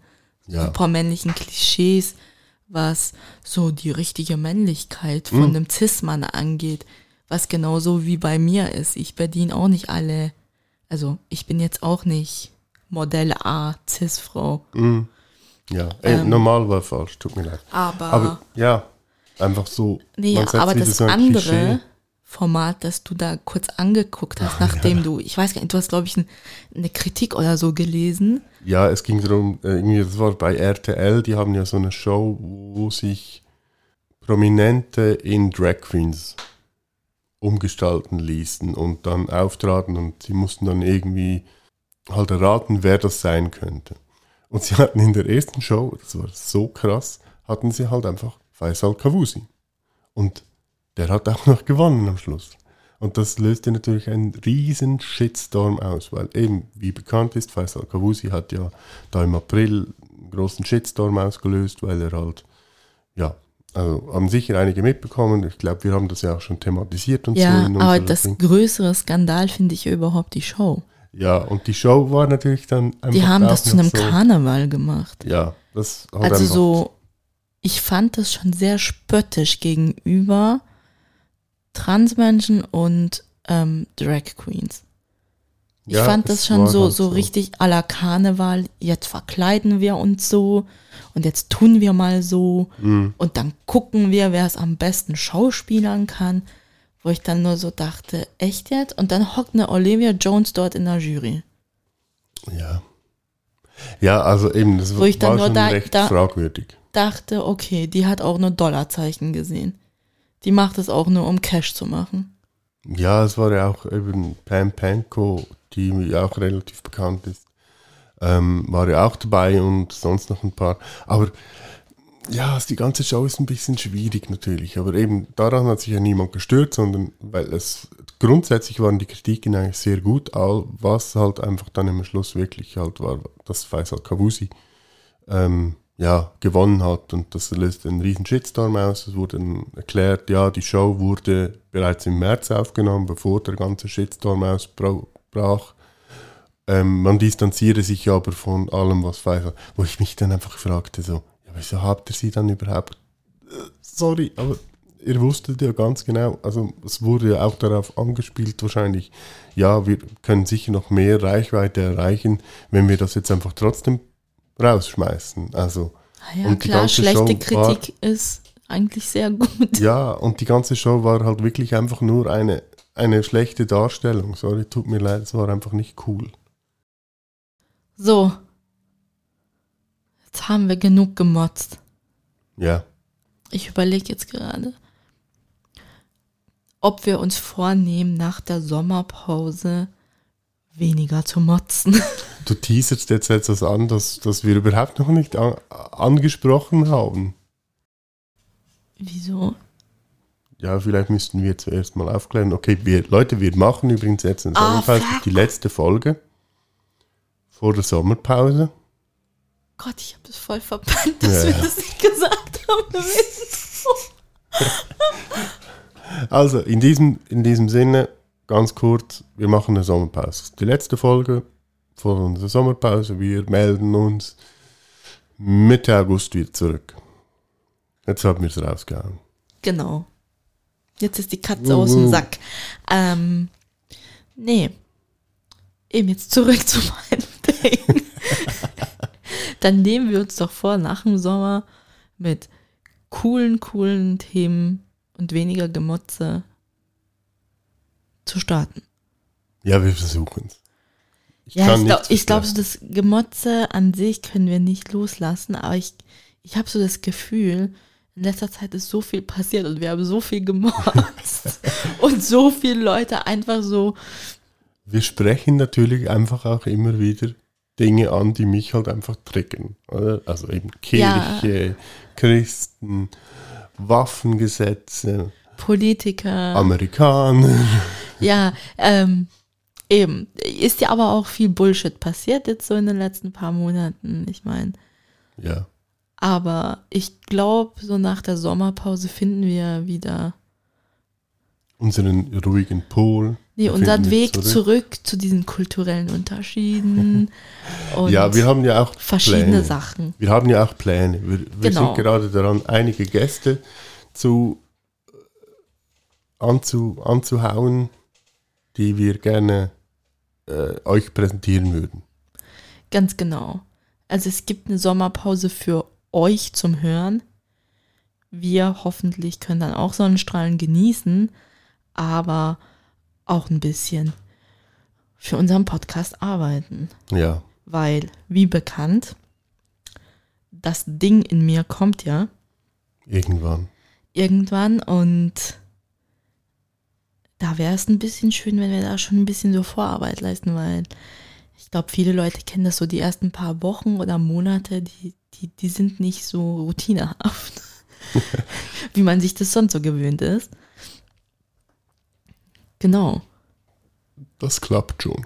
Ja. supermännlichen Klischees, was so die richtige Männlichkeit von Mhm. einem Cis-Mann angeht, was genauso wie bei mir ist. Ich bediene auch nicht alle, also ich bin jetzt auch nicht Modell A, Cis-Frau. Ja, äh, Ähm. normal war falsch, tut mir leid. Aber, Aber ja, einfach so. nee, setzt aber das so andere Klischee. Format, das du da kurz angeguckt hast, nachdem du, ich weiß gar nicht, du hast, glaube ich, ein, eine Kritik oder so gelesen. Ja, es ging darum, äh, irgendwie, das war bei RTL, die haben ja so eine Show, wo sich Prominente in Drag Queens umgestalten ließen und dann auftraten und sie mussten dann irgendwie halt erraten, wer das sein könnte. Und sie hatten in der ersten Show, das war so krass, hatten sie halt einfach Faisal Kavusi. Und der hat auch noch gewonnen am Schluss. Und das löste natürlich einen riesen Shitstorm aus, weil eben, wie bekannt ist, Faisal Kavusi hat ja da im April einen großen Shitstorm ausgelöst, weil er halt, ja, also haben sicher einige mitbekommen. Ich glaube, wir haben das ja auch schon thematisiert und Ja, so. in aber das Ding. größere Skandal finde ich ja überhaupt die Show. Ja, und die Show war natürlich dann einfach. Die haben das zu einem so, Karneval gemacht. Ja, das hat Also einfach, so, ich fand das schon sehr spöttisch gegenüber Transmenschen und ähm, Drag Queens. Ich Ja, fand das schon war so, halt so so. richtig à la Karneval. Jetzt verkleiden wir uns so und jetzt tun wir mal so Mhm. und dann gucken wir, wer es am besten schauspielern kann. Wo ich dann nur so dachte, echt jetzt? Und dann hockt eine Olivia Jones dort in der Jury. Ja. Ja, also eben, das Wo ich dann war nur da- recht da- fragwürdig. Dachte, okay, die hat auch nur Dollarzeichen gesehen. Die macht es auch nur, um Cash zu machen. Ja, es war ja auch eben Pam Panko, die auch relativ bekannt ist, ähm, war ja auch dabei und sonst noch ein paar. Aber ja, die ganze Show ist ein bisschen schwierig natürlich. Aber eben daran hat sich ja niemand gestört, sondern weil es grundsätzlich waren die Kritiken eigentlich sehr gut, all, was halt einfach dann im Schluss wirklich halt war, dass Faisal Kavusi ähm, ja, gewonnen hat und das löst einen riesen Shitstorm aus. Es wurde erklärt, ja, die Show wurde bereits im März aufgenommen, bevor der ganze Shitstorm ausbrach. Ähm, man distanziere sich aber von allem, was Faisal, wo ich mich dann einfach fragte, so, ja, wieso habt ihr sie dann überhaupt, äh, sorry, aber ihr wusstet ja ganz genau, also es wurde ja auch darauf angespielt wahrscheinlich, ja, wir können sicher noch mehr Reichweite erreichen, wenn wir das jetzt einfach trotzdem rausschmeißen. Also Ah ja, Und die klar, ganze schlechte Show war- Kritik ist eigentlich sehr gut. ja, und die ganze Show war halt wirklich einfach nur eine, eine schlechte Darstellung. Sorry, tut mir leid, es war einfach nicht cool. So. Jetzt haben wir genug gemotzt. Ja, Ich überlege jetzt gerade, ob wir uns vornehmen, nach der Sommerpause weniger zu motzen. du teaserst jetzt etwas an, das, das wir überhaupt noch nicht an, angesprochen haben. Wieso? Ja, vielleicht müssten wir zuerst mal aufklären. Okay, wir, Leute, wir machen übrigens jetzt eine Ah, die letzte Folge vor der Sommerpause. Gott, ich habe das voll verbannt, dass Ja, wir das nicht gesagt haben. Also, in diesem, in diesem Sinne, ganz kurz, wir machen eine Sommerpause. Die letzte Folge vor unserer Sommerpause. Wir melden uns Mitte August wieder zurück. Jetzt haben wir es rausgehauen. Genau. Jetzt ist die Katze aus dem. Sack. Ähm, nee. Eben jetzt zurück zu meinem Ding. Dann nehmen wir uns doch vor, nach dem Sommer mit coolen, coolen Themen und weniger Gemotze zu starten. Ja, wir versuchen es. Ich Ja, ich, glaub, ich glaube, so das Gemotze an sich können wir nicht loslassen, aber ich, ich habe so das Gefühl, in letzter Zeit ist so viel passiert und wir haben so viel gemotzt und so viele Leute einfach so, Wir sprechen natürlich einfach auch immer wieder Dinge an, die mich halt einfach triggern. Oder? Also eben Kirche, Christen, Waffengesetze, Politiker, Amerikaner. Ja, ähm, eben, ist ja aber auch viel Bullshit passiert jetzt so in den letzten paar Monaten, ich meine, Ja. aber ich glaube, so nach der Sommerpause finden wir wieder Unseren ruhigen Pol. Nee, unseren Weg zurück. zurück. zu diesen kulturellen Unterschieden und ja, wir haben ja auch verschiedene Pläne. Sachen. Wir haben ja auch Pläne. Wir, wir Genau. sind gerade daran, einige Gäste zu äh, anzu, anzuhauen, die wir gerne äh, euch präsentieren würden. Ganz genau. Also es gibt eine Sommerpause für euch zum Hören. Wir hoffentlich können dann auch Sonnenstrahlen genießen, aber auch ein bisschen für unseren Podcast arbeiten. Ja, Weil, wie bekannt, das Ding in mir kommt ja irgendwann. irgendwann und da wäre es ein bisschen schön, wenn wir da schon ein bisschen so Vorarbeit leisten, weil ich glaube, viele Leute kennen das so die ersten paar Wochen oder Monate, die, die, die sind nicht so routinehaft, wie man sich das sonst so gewöhnt ist. Genau. Das klappt schon.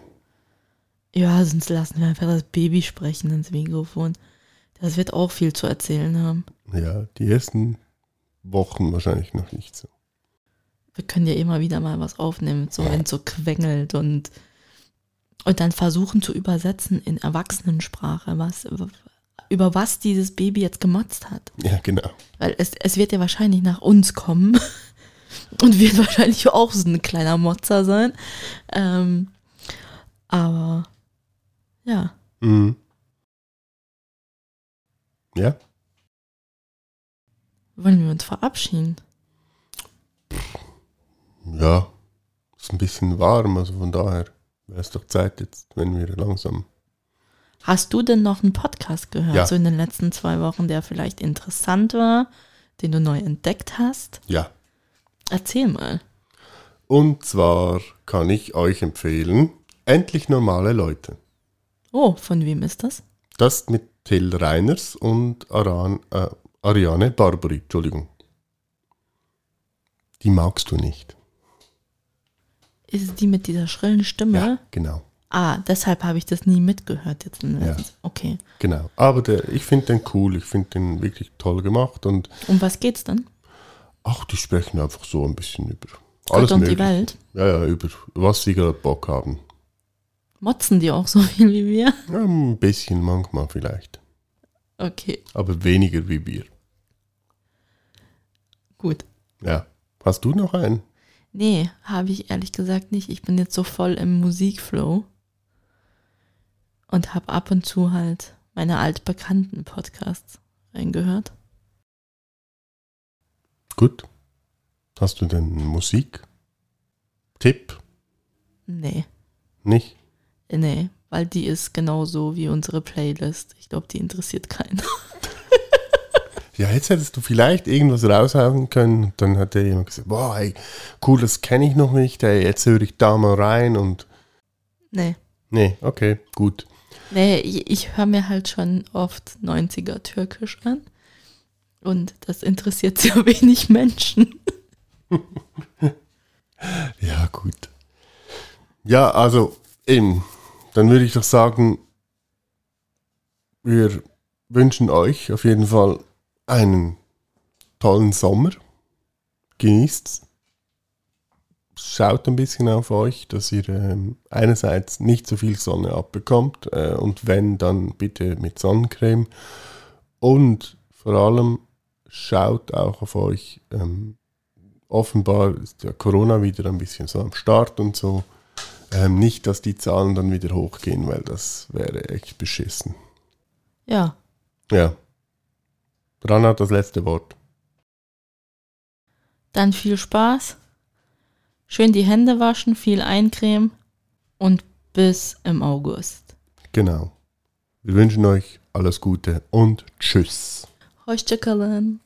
Ja, sonst lassen wir einfach das Baby sprechen ins Mikrofon. Das wird auch viel zu erzählen haben. Ja, die ersten Wochen wahrscheinlich noch nicht so. Wir können ja immer wieder mal was aufnehmen, so wenn es so quengelt und, und dann versuchen zu übersetzen in Erwachsenensprache, was, über was dieses Baby jetzt gemotzt hat. Ja, genau. Weil es, es wird ja wahrscheinlich nach uns kommen und wird wahrscheinlich auch so ein kleiner Motzer sein. Ähm, aber ja. Mhm. Ja, Wollen wir uns verabschieden? Ja. Ist ein bisschen warm, also von daher wäre es doch Zeit jetzt, wenn wir langsam. Hast du denn noch einen Podcast gehört, Ja. so in den letzten zwei Wochen, der vielleicht interessant war, den du neu entdeckt hast? Ja. Erzähl mal. Und zwar kann ich euch empfehlen, endlich normale Leute. Oh, von wem ist das? Das mit Till Reiners und Aran, äh, Ariane Barbary, Entschuldigung. Die magst du nicht. Ist es die mit dieser schrillen Stimme? Ja, genau. Ah, deshalb habe ich das nie mitgehört jetzt. Ja. Okay. Genau. Aber der, ich finde den cool, ich finde den wirklich toll gemacht und Um was geht's dann? ach, die sprechen einfach so ein bisschen über Gott alles und die Mögliche. Welt. Ja, ja, über was sie gerade Bock haben. Motzen die auch so viel wie wir? Ja, ein bisschen manchmal vielleicht. Okay, Aber weniger wie wir. gut. Ja. Hast du noch einen? Nee, habe ich ehrlich gesagt nicht. Ich bin jetzt so voll im Musikflow und habe ab und zu halt meine altbekannten Podcasts reingehört. Gut. Hast du denn Musik? Tipp? Nee, Nicht? nee, weil die ist genauso wie unsere Playlist. Ich glaube, die interessiert keinen. Ja, jetzt hättest du vielleicht irgendwas raushauen können. Und dann hat der jemand gesagt, boah, ey, cool, das kenne ich noch nicht. Ey, jetzt höre ich da mal rein und Nee. nee, okay, gut. Nee, ich, ich höre mir halt schon oft 90er Türkisch an. Und das interessiert sehr wenig Menschen. Ja, gut. Ja, also eben, dann würde ich doch sagen, wir wünschen euch auf jeden Fall einen tollen Sommer. Genießt's. Schaut ein bisschen auf euch, dass ihr ähm, einerseits nicht so viel Sonne abbekommt äh, und wenn, dann bitte mit Sonnencreme. Und vor allem schaut auch auf euch. Ähm, offenbar ist ja Corona wieder ein bisschen so am Start und so. Ähm, nicht, dass die Zahlen dann wieder hochgehen, weil das wäre echt beschissen. Ja, Ja. Dran hat das letzte Wort. dann viel Spaß. Schön die Hände waschen, viel eincremen und bis im August. Genau. Wir wünschen euch alles Gute und tschüss. Hoşçakalın.